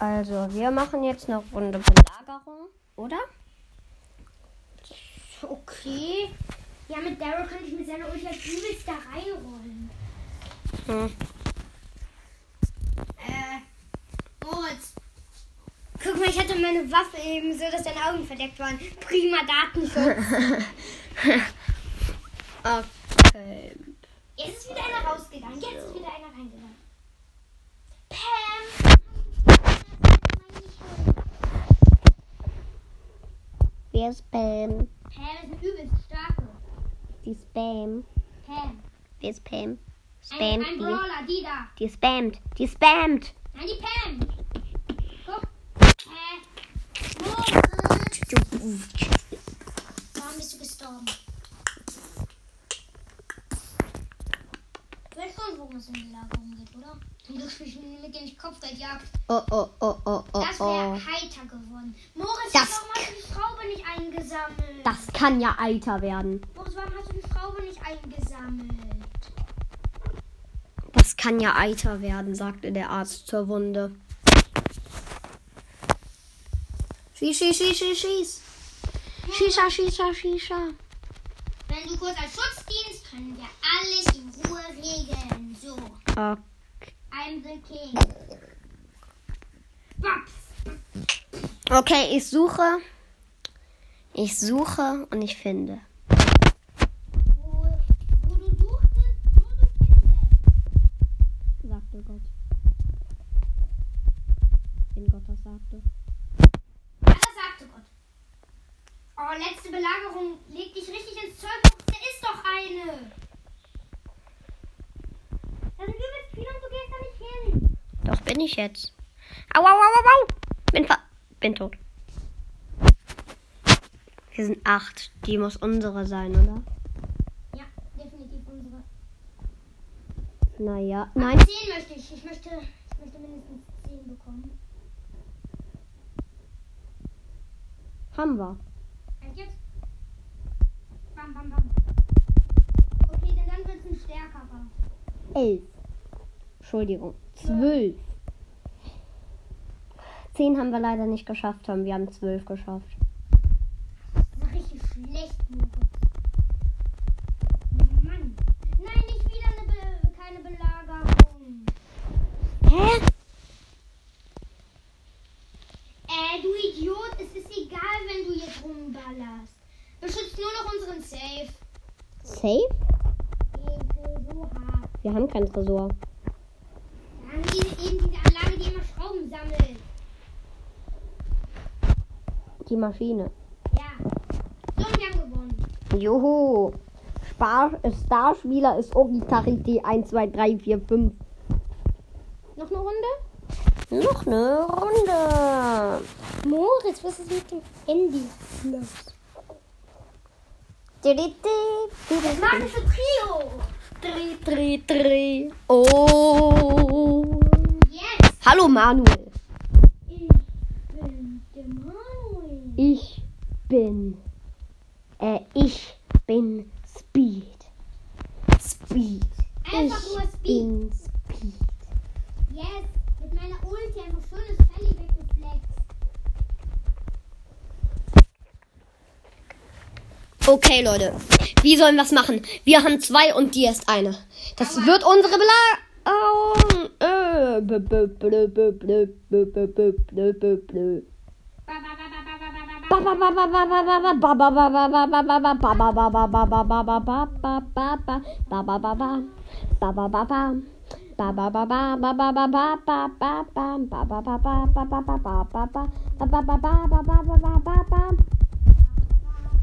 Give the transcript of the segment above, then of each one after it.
Also, wir machen jetzt eine Runde Belagerung, oder? Okay. Ja, mit Daryl könnte ich mit seiner Ulti als da reinrollen. Hm. Äh, Moritz. Guck mal, ich hatte meine Waffe eben so, dass deine Augen verdeckt waren. Prima Datenschutz. okay. Jetzt ist wieder einer rausgegangen. Jetzt ist wieder einer reingegangen. Wer spam. Pam? Pam sind übelst starke. Die spam. Pam. Pam. Wer ist Spam ein, ein die. Brawler, die da. Die spammt. Die spammt. Nein, die Pam. Guck. Hä? Äh. Warum bist du gestorben? gucken, was in die oder? Zum Glück spiele ich mit dem Kopfgeldjagd. Oh, oh, oh, oh, oh. Das wäre oh. heiter geworden. Moritz, das warum hast du die Schraube nicht eingesammelt? Das kann ja heiter werden. Moritz, warum hast du die Schraube nicht eingesammelt? Das kann ja heiter werden, sagte der Arzt zur Wunde. Schieß, schieß, schieß, schieß, schieß. Shisha, Shisha, Shisha. Wenn du kurz als Schutzdienst, können wir alles hohe Regeln. So. Okay. I'm the king. Baps. Okay, ich suche. Ich suche und ich finde. bin ich jetzt? Au, au, au, au, au. Bin, bin tot. Wir sind acht. Die muss unsere sein, oder? Ja, definitiv unsere. Naja, nein. Aber zehn möchte ich. Ich möchte, ich möchte mindestens zehn bekommen. Haben wir. Und jetzt? Bam, bam, bam. Okay, denn dann wird es ein stärkerer. Elf. Entschuldigung. Zwölf. 10 haben wir leider nicht geschafft haben. Wir haben 12 geschafft. Das richtig schlecht, Moritz. Oh Mann. Nein, nicht wieder eine Be keine Belagerung. Hä? Äh, du Idiot, es ist egal, wenn du jetzt rumballerst. Beschützt nur noch unseren Safe. Safe? Wir haben kein Tresor. die Maschine. Ja. So, wir haben gewonnen. Joho. Spar Starspieler ist Oritarity 1, 2, 3, 4, 5. Noch eine Runde? Noch eine Runde. Moritz, was ist mit dem Handy los? Das magische Trio. Tri, tri, tri. Oh. Yes. Hallo Manuel. Ich bin. Äh, ich bin Speed. Speed. Einfach ich nur Speed. Bin Speed. Yes, mit meiner Ulti einfach schönes Felli weggeflext. Okay, Leute. Wie sollen wir es machen? Wir haben zwei und die ist eine. Das Aber wird unsere Belagerung. Äh, blö, blö, blö, blö, blö, blö, blö, blö, blö.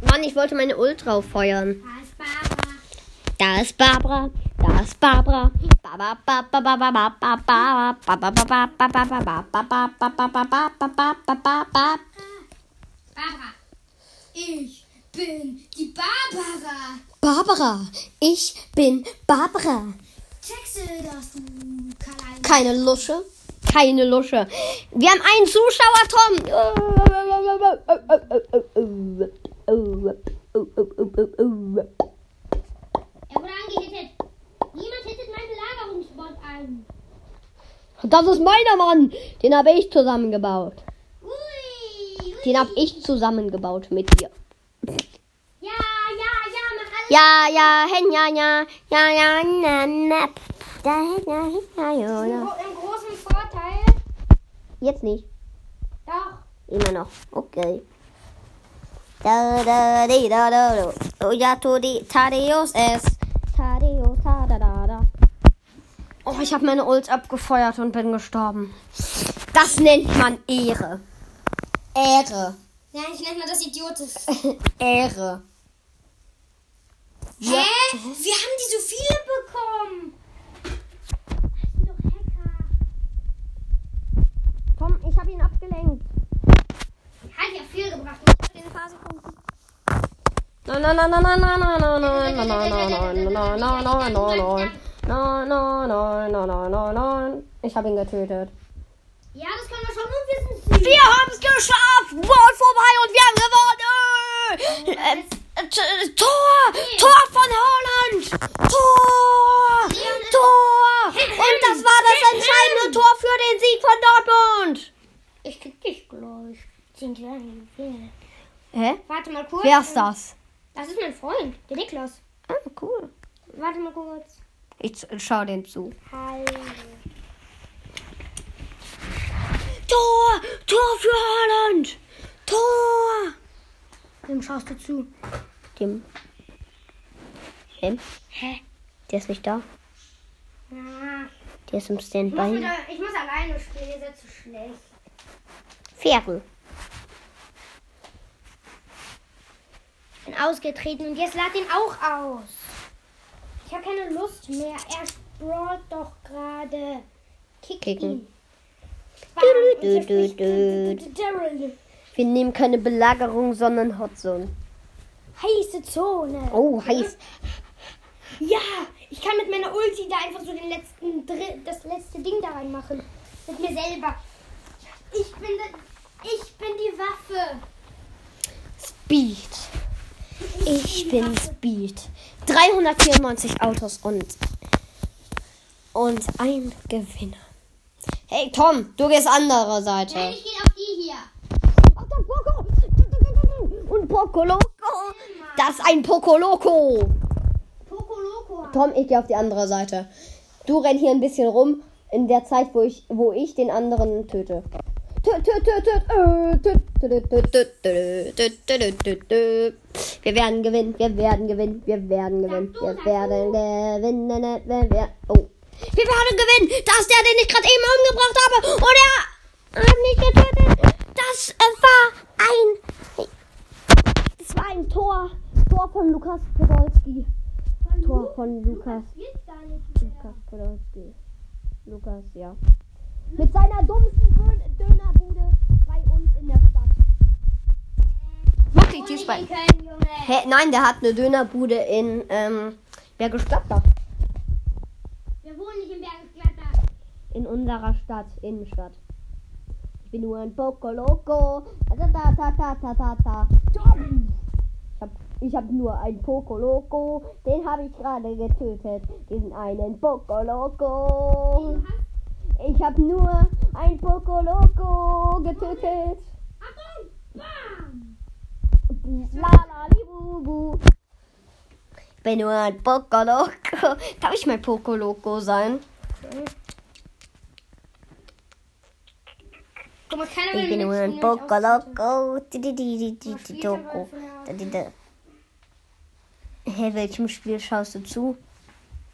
Mann, ich wollte meine Ultra feuern. Da ist Barbara. Da ist Barbara. Da ist Barbara. Barbara. Ich bin die Barbara. Barbara, ich bin Barbara. Texte das du, Karl. Keine Lusche. Keine Lusche. Wir haben einen Zuschauer, Tom. Er wurde angehittet. Niemand hittet meinen Belagerungsbot an. Das ist meiner Mann. Den habe ich zusammengebaut. Ui. Den habe ich zusammengebaut mit dir. Ja, ja, ja, mach alles. Ja, ja, hen, ja, ja, ja, ja, na, na. Da, ja, ja, ja, ja. Im großen Vorteil. Jetzt nicht. Doch. Immer noch. Okay. Da, da, di, da, da, da. Oh ja, tu di, Tadeus es. Tadeus, ta, da, da, da. Oh, ich habe meine Ult abgefeuert und bin gestorben. Das nennt man Ehre. Ehre. Ja, ich nenne mal das idiotisch. Ehre. Hä? Wir haben die so viele bekommen. Das sind doch Hacker. Tom, ich habe ihn abgelenkt. Hat ja viel gebracht. Ich hab den paar Sekunden. Nein, nein, nein, nein, nein, nein, nein, nein, nein, nein, nein, nein, nein, nein, nein, nein, nein. Nein, nein, nein, nein, nein, nein, nein. Ich habe ihn getötet. Ja, das können wir schon und wir haben es geschafft! Ball vorbei und wir haben gewonnen! Äh, äh, T- Tor! Tor von Holland! Tor! Tor! Und das war das entscheidende Tor für den Sieg von Dortmund! Ich krieg dich gleich. Sind wir Hä? Warte mal kurz. Wer ist das? Das ist mein Freund, der Niklas. Ah, cool. Warte mal kurz. Ich schau dem zu. Hallo. Tor! Tor für Holland! Tor! Wem schaust du zu? Dem. Dem? Hä? Der ist nicht da. Ah, Der ist im ich, muss Standby. wieder, ich muss alleine spielen, ihr seid zu schlecht. Fähre. Ich bin ausgetreten und jetzt lad ihn auch aus. Ich habe keine Lust mehr. Er sprawlt doch gerade. Kick Kicken. ihn. Du, du, du. Wir nehmen keine Belagerung, sondern Hotzone. Heiße Zone. Oh, heiß. Ja, ich kann mit meiner Ulti da einfach so den letzten das letzte Ding da reinmachen. Mit mir selber. Ich bin, ich bin die Waffe. Speed. Ich bin Speed. 394 Autos und und ein Gewinner. Hey Tom, du gehst andere Seite. Hey, ich gehe auf die hier. Auf der Poco. Und Pokoloko. Das ist ein Pokoloko. Pokoloko. Tom, ich gehe auf die andere Seite. Du renn hier ein bisschen rum in der Zeit, wo ich, wo ich den anderen töte. Wir werden gewinnen, wir werden gewinnen, wir werden gewinnen, wir werden gewinnen, wir werden. Oh. Wir werden gewinnen! Das ist der, den ich gerade eben umgebracht habe! Und er hat mich getötet! Das äh, war ein, das war ein Tor, Tor von Lukas Podolski. Tor von Lukas. Lukas Podolski. Lukas, ja. Mit seiner dummsten Dön- Dönerbude bei uns in der Stadt. Mach ich dies bei. in Köln, Junge. Hä? Nein, der hat eine Dönerbude in ähm, Bergisch Gladbach. Wir wohnen nicht in Bergisch Gladbach. In unserer Stadt, Innenstadt. Ich bin nur ein Poco Loco. Ta ta ta ta ta ta ta. Tom! Ich hab, ich hab nur ein Poco Loco. Den habe ich gerade getötet. Diesen einen Poco Loco. Ich hab nur ein Poco Loco getötet. Achtung! Bam! La la li bu bu. Ich bin nur ein Poco Loco. Darf ich mal Poco Loco sein? Guck mal, keiner Ich bin nur ein Poco. Loco. Da. Hey, welchem Spiel schaust du zu?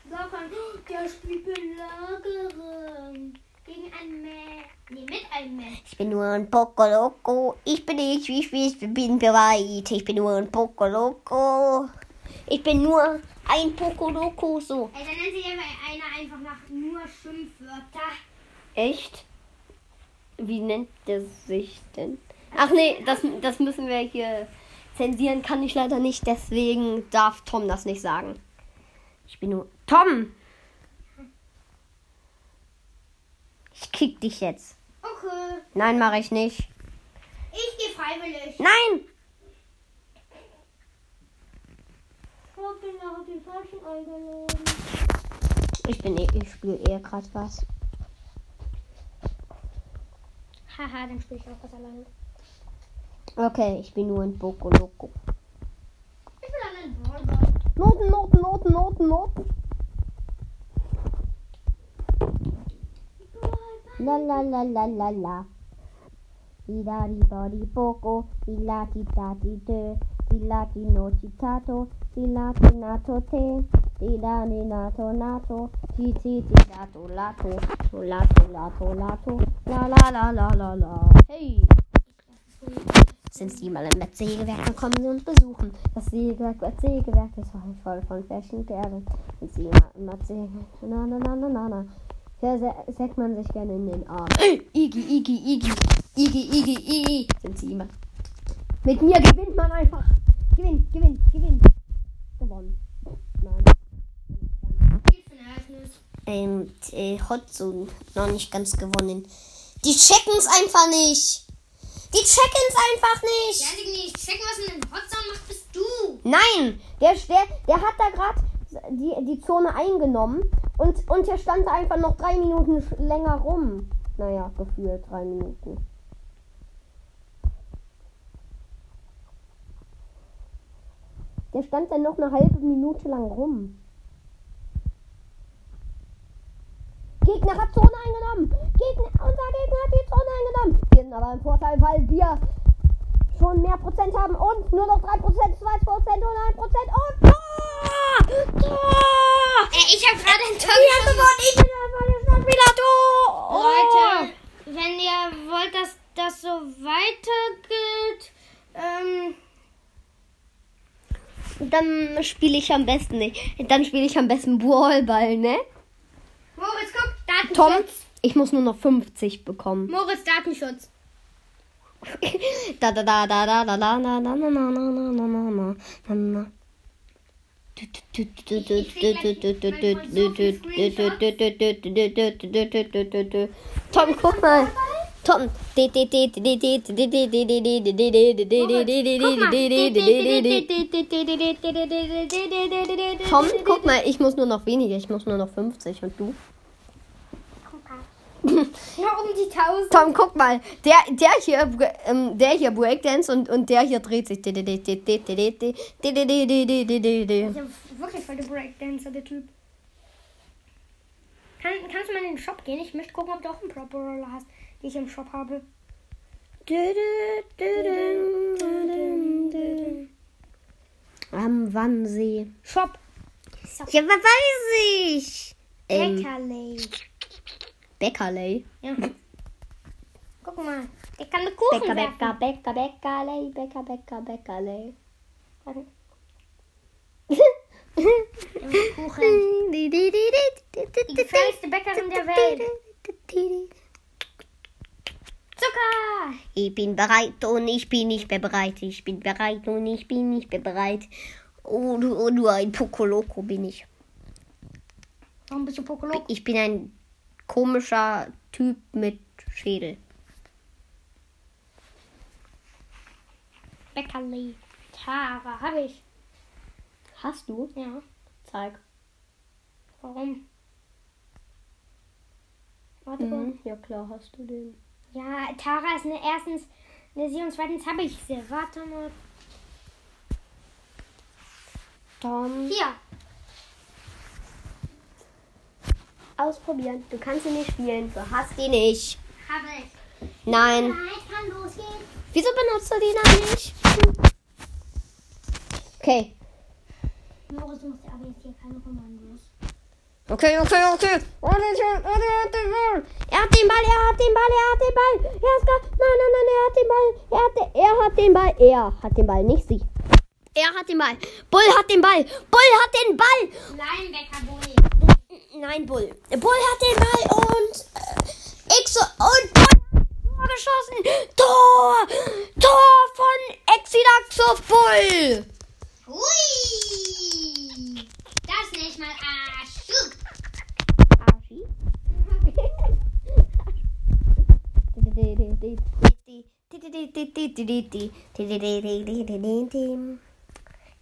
Lockern. Der spielt Belagerung. Gegen ein Mäh. Nee, mit einem Mäh. Ich bin nur ein Poco Loco. Ich bin nicht wie ich ich bin bereit. Ich bin nur ein Poco Loco. Ich bin nur ein Poco Loco. So. Ey, dann nennt sich einer einfach nach nur Schimpfwörter. Echt? Wie nennt der sich denn? Ach nee, das, das müssen wir hier zensieren. Kann ich leider nicht. Deswegen darf Tom das nicht sagen. Ich bin nur. Tom! Ich kick dich jetzt. Okay. Nein, mache ich nicht. Ich gehe freiwillig. Nein! Ich bin eh, ich spiele eher gerade was. Haha, dann spiele ich auch was alleine. Okay, ich bin nur ein Boko Loco. Ich will an einen Ballball. Noten, Noten, Noten, Noten, Noten. La la la la la la. Di da di bo di boko, di la di da di de, di la di no di tato, di la di nato te, di la di nato nato, di ti di dato lato, to lato lato lato, la la la la la la. Hey! Sind Sie mal im Sägewerk, dann kommen Sie uns besuchen. Das Sägewerk, das Sägewerk ist voll, von Fashion Perlen. Sind Sie mal im Sägewerk, na na na na na na. Se- sägt man sich gerne in den Arm. Igi, Igi, Igi, Igi, Igi, Igi. Sind Sie immer. Mit mir gewinnt man einfach. Gewinn, gewinn, gewinn. Gewonnen. Nein. Viel für ein Ereignis. Ähm, äh, Hotzone noch nicht ganz gewonnen. Die checken es einfach nicht. Die checken es einfach nicht. Ja, die nicht checken, was in den Hotzone macht, bist du. Nein, der, der, der hat da gerade die, die Zone eingenommen und, und der stand da einfach noch drei Minuten länger rum. Naja, gefühlt drei Minuten. Der stand dann noch eine halbe Minute lang rum. Gegner hat Zone eingenommen. Gegner, unser Gegner hat die Zone eingenommen. Wir sind aber im Vorteil, weil wir schon mehr Prozent haben und nur noch 3 Prozent, 2 Prozent und 1 Prozent und Tor! Tor! Äh, ich habe gerade ein Tor gewonnen! Ich bin einfach der Stadtspieler Tor! Leute, wenn ihr wollt, dass das so weitergeht, ähm, Dann spiele ich am besten nicht. Dann spiele ich am besten Ballball, ne? Moritz, guck, Datenschutz. Tom, ich muss nur noch 50 bekommen. Moritz, Datenschutz. Da da da da da da da da da na na na na na na na na na. Tom, guck mal. Tom. Tom, guck mal, ich muss nur noch weniger. Ich muss nur noch 50 und du? Nur um die 1000. Tom, guck mal, der, der hier, ähm, der hier Breakdance und, und der hier dreht sich. Ist ja wirklich voll der Breakdancer, der Typ. Kann, kannst du mal in den Shop gehen? Ich möchte gucken, ob du auch einen Proper Roller hast, die ich im Shop habe. Am Wannsee. Shop. Ja, was weiß ich? Ähm, Bäckerlei. Ja. Guck mal. Der kann mit Kuchen Bäcker, werfen. Bäcker, Bäcker, Bäckerlei, Bäcker, Bäcker. Warte. Macht Kuchen. Die gefährlichste Bäckerin der Welt. Zucker. Ich bin bereit und ich bin nicht mehr bereit. Ich bin bereit und ich bin nicht mehr bereit. Oh, oh, nur ein Pokoloko bin ich. Warum bist du Pokolok? Ich bin ein komischer Typ mit Schädel. Bäckerli. Tara, habe ich. Hast du? Ja. Zeig. Warum? Warte mal. Mhm. Ja klar, hast du den. Ja, Tara ist eine erstens eine sie und zweitens habe ich sie. Warte mal. Tom. Hier. Ausprobieren. Du kannst ihn nicht spielen. Du hast ihn nicht. Habe ich. Nein. Nein, kann losgehen. Wieso benutzt du den dann nicht? Okay. Moritz, du musst aber jetzt hier keine Kommandos. Okay, okay, okay. Oh, den der hat den Ball. Er hat den Ball, er hat den Ball, er hat den Ball. Er ist nein, nein, nein, er hat den Ball. Er hat, den- er hat den Ball. Er hat den Ball, nicht sie. Er hat den Ball. Bull hat den Ball. Bull hat den Ball. Leinbecker Bulli. Nein, Bull. Bull hat den Ball und äh, Exo und Bull hat Tor geschossen. Tor! Tor von Exidaxo Bull. Hui. Das nenne ich mal Arschuk. Arschi.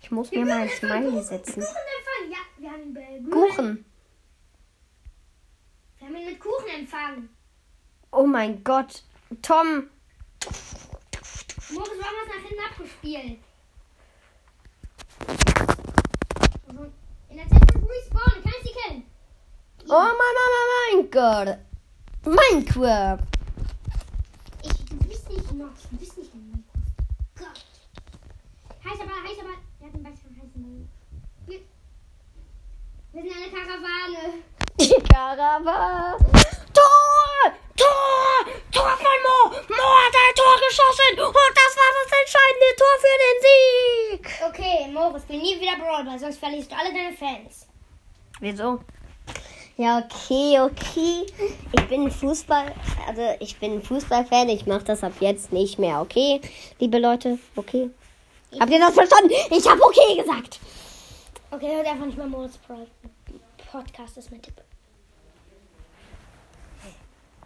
Ich muss mir mal ein Smiley setzen. Kuchen empfangen. Ja, wir haben ihn bei Kuchen. Wir haben ihn mit Kuchen empfangen. Oh mein Gott. Tom. Moritz, warum hast du nach hinten abgespielt? Also, In der Zeit von Respawn, kann ich sie killen? Oh mein, mein, mein Gott. Minecraft. Ich, du bist nicht noch, du bist nicht in Minecraft. Gott. Heißer Ball, heißer Ball. Er hat einen heißen Ball. Wir, wir sind eine Karawane. Die Karawane. Tor! Tor! Tor von Mo! Mo hat ein Tor geschossen und das war das entscheidende Tor für den Sieg. Okay, Moritz, spiel nie wieder Brawl sonst verlierst du alle deine Fans. Wieso? Ja, okay, okay. Ich bin Fußball, also ich bin Fußballfan. Ich mache das ab jetzt nicht mehr, okay? Liebe Leute, okay? Habt ihr das verstanden? Ich habe okay gesagt. Okay, hört einfach nicht mal Moritz Brawl Podcast, ist mein Tipp.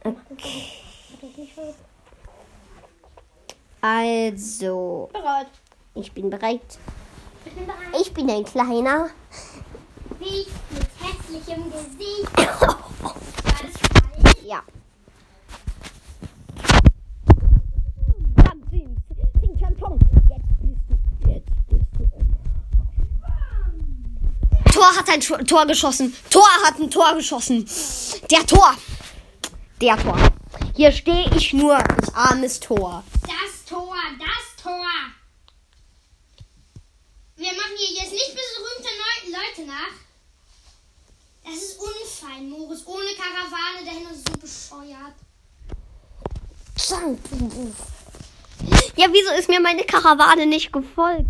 Okay. Nicht? Also, Bereit. ich bin bereit. Ich bin bereit. Ich bin ein kleiner. Ich mit hässlichem Gesicht. Ja. Tor hat ein Tor geschossen. Tor hat ein Tor geschossen. Der Tor. Der Tor. Hier stehe ich nur. Ich armes Tor. Das Tor, das Tor. Wir machen hier jetzt nicht berühmte Leute nach. Das ist unfein, Moritz. Ohne Karawane dahin ist so bescheuert. Ja, wieso ist mir meine Karawane nicht gefolgt?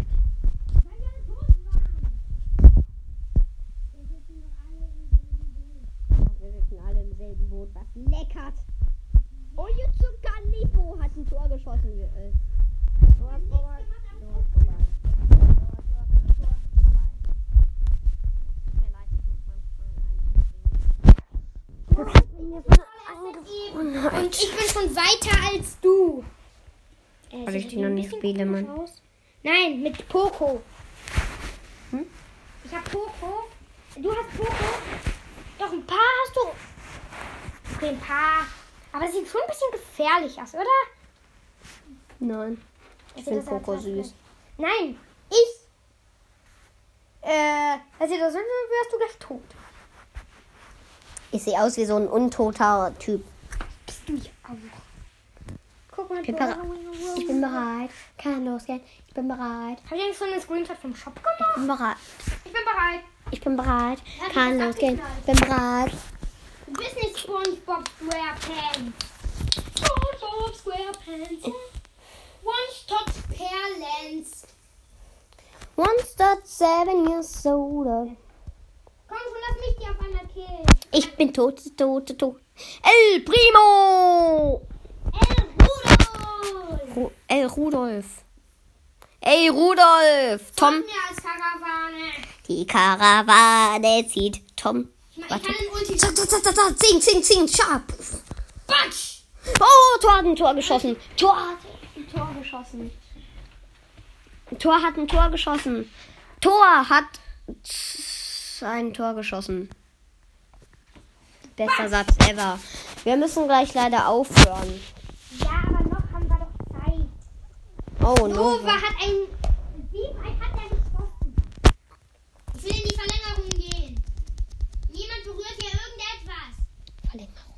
Spiele, Mann. Nein, mit Poco. Hm? Ich hab Poco. Du hast Poco. Doch, ein paar hast du. Okay, ein paar. Aber sieht schon ein bisschen gefährlich aus, oder? Nein. Ich finde das Poco süß. Nein, ich. Äh, das sieht aus, als wärst du gleich tot. Ich sehe aus wie so ein untoter Typ. Bist du ja auch. Ich bin, bereit. ich bin bereit. Kann losgehen. Ich bin bereit. Hab ich eigentlich schon einen Screenshot vom Shop Ich gemacht? bin bereit. Ich bin bereit. Ich bin bereit. Ja, Kann losgehen. Ich bin bereit. Du bist nicht SpongeBob SquarePants. SpongeBob SquarePants. One Stop Perlens. Once that seven years older. Komm schon, lass mich die auf einmal killen. Ich bin tot, tot, tot. El Primo! Ru El Rudolf. Ey, Rudolf! Tom. Karawane. Die Karawane zieht Tom. Ich, mein, ich Warte. kann den Ulti... Zing, zing, zing, sharp. Batsch. Oh, Tor hat ein Tor geschossen. Tor hat ein Tor geschossen. Tor hat ein Tor geschossen. Tor hat ein Tor geschossen. Bester Satz ever. Wir müssen gleich leider aufhören. Ja, aber noch haben wir doch Zeit. Oh, Nova no. hat ein... Ein hat er geschossen. Ich will in die Verlängerung gehen. Niemand berührt hier irgendetwas. Verlängerung.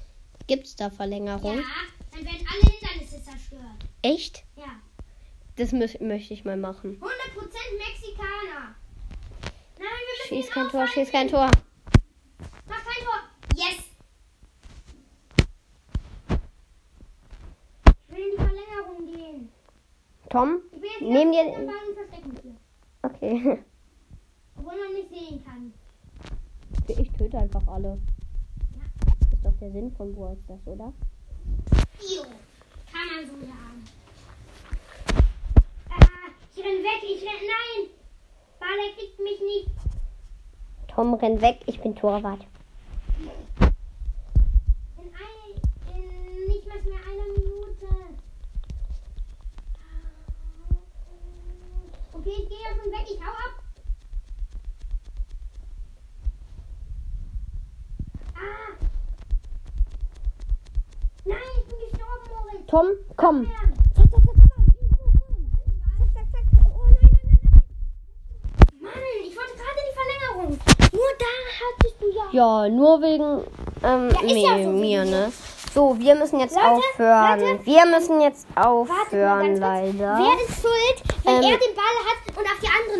Gibt's da Verlängerung? Ja, dann werden alle Hindernisse zerstört. Echt? Ja. Das mö möchte ich mal machen. 100% Mexikaner. Nein, wir müssen Schieß kein Tor, schieß kein Tor. Mach kein Tor. Yes. Ich will in die Verlängerung gehen. Tom? Ich bin jetzt Nehm ganz dir-. Okay. Obwohl man mich sehen kann. Ich töte einfach alle. Ist doch der Sinn von Brawl Stars, oder? Jo. Kann man so sagen. Ah, ich renn weg. Ich renn... Nein. Ball, er kriegt mich nicht. Tom, renn weg, ich bin Torwart. In, ein, in nicht mal mehr einer Minute. Okay, ich gehe davon weg. Ich hau ab. Ah. Nein, ich bin gestorben, Moritz. Tom, komm. Zack, zack, zack, zack. Zack, zack, zack. Oh nein, nein, nein, nein. Mann, ich wollte gerade die Verlängerung. Nur da hattest du ja. Ja, nur wegen ähm, Ja, ist ja mir, so mir, ne? So, wir müssen jetzt Leute, aufhören. Leute. wir müssen jetzt aufhören, leider. Wer ist schuld, wenn Ähm. er den Ball hat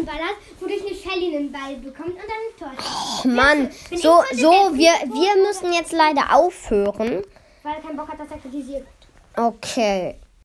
und auf die anderen ballert, wodurch eine Shelly den Ball bekommt und dann ein Tor schießt? Mann, Bin so, so, wir, wir müssen jetzt leider aufhören. Weil er keinen Bock hat, dass er kritisiert. Okay.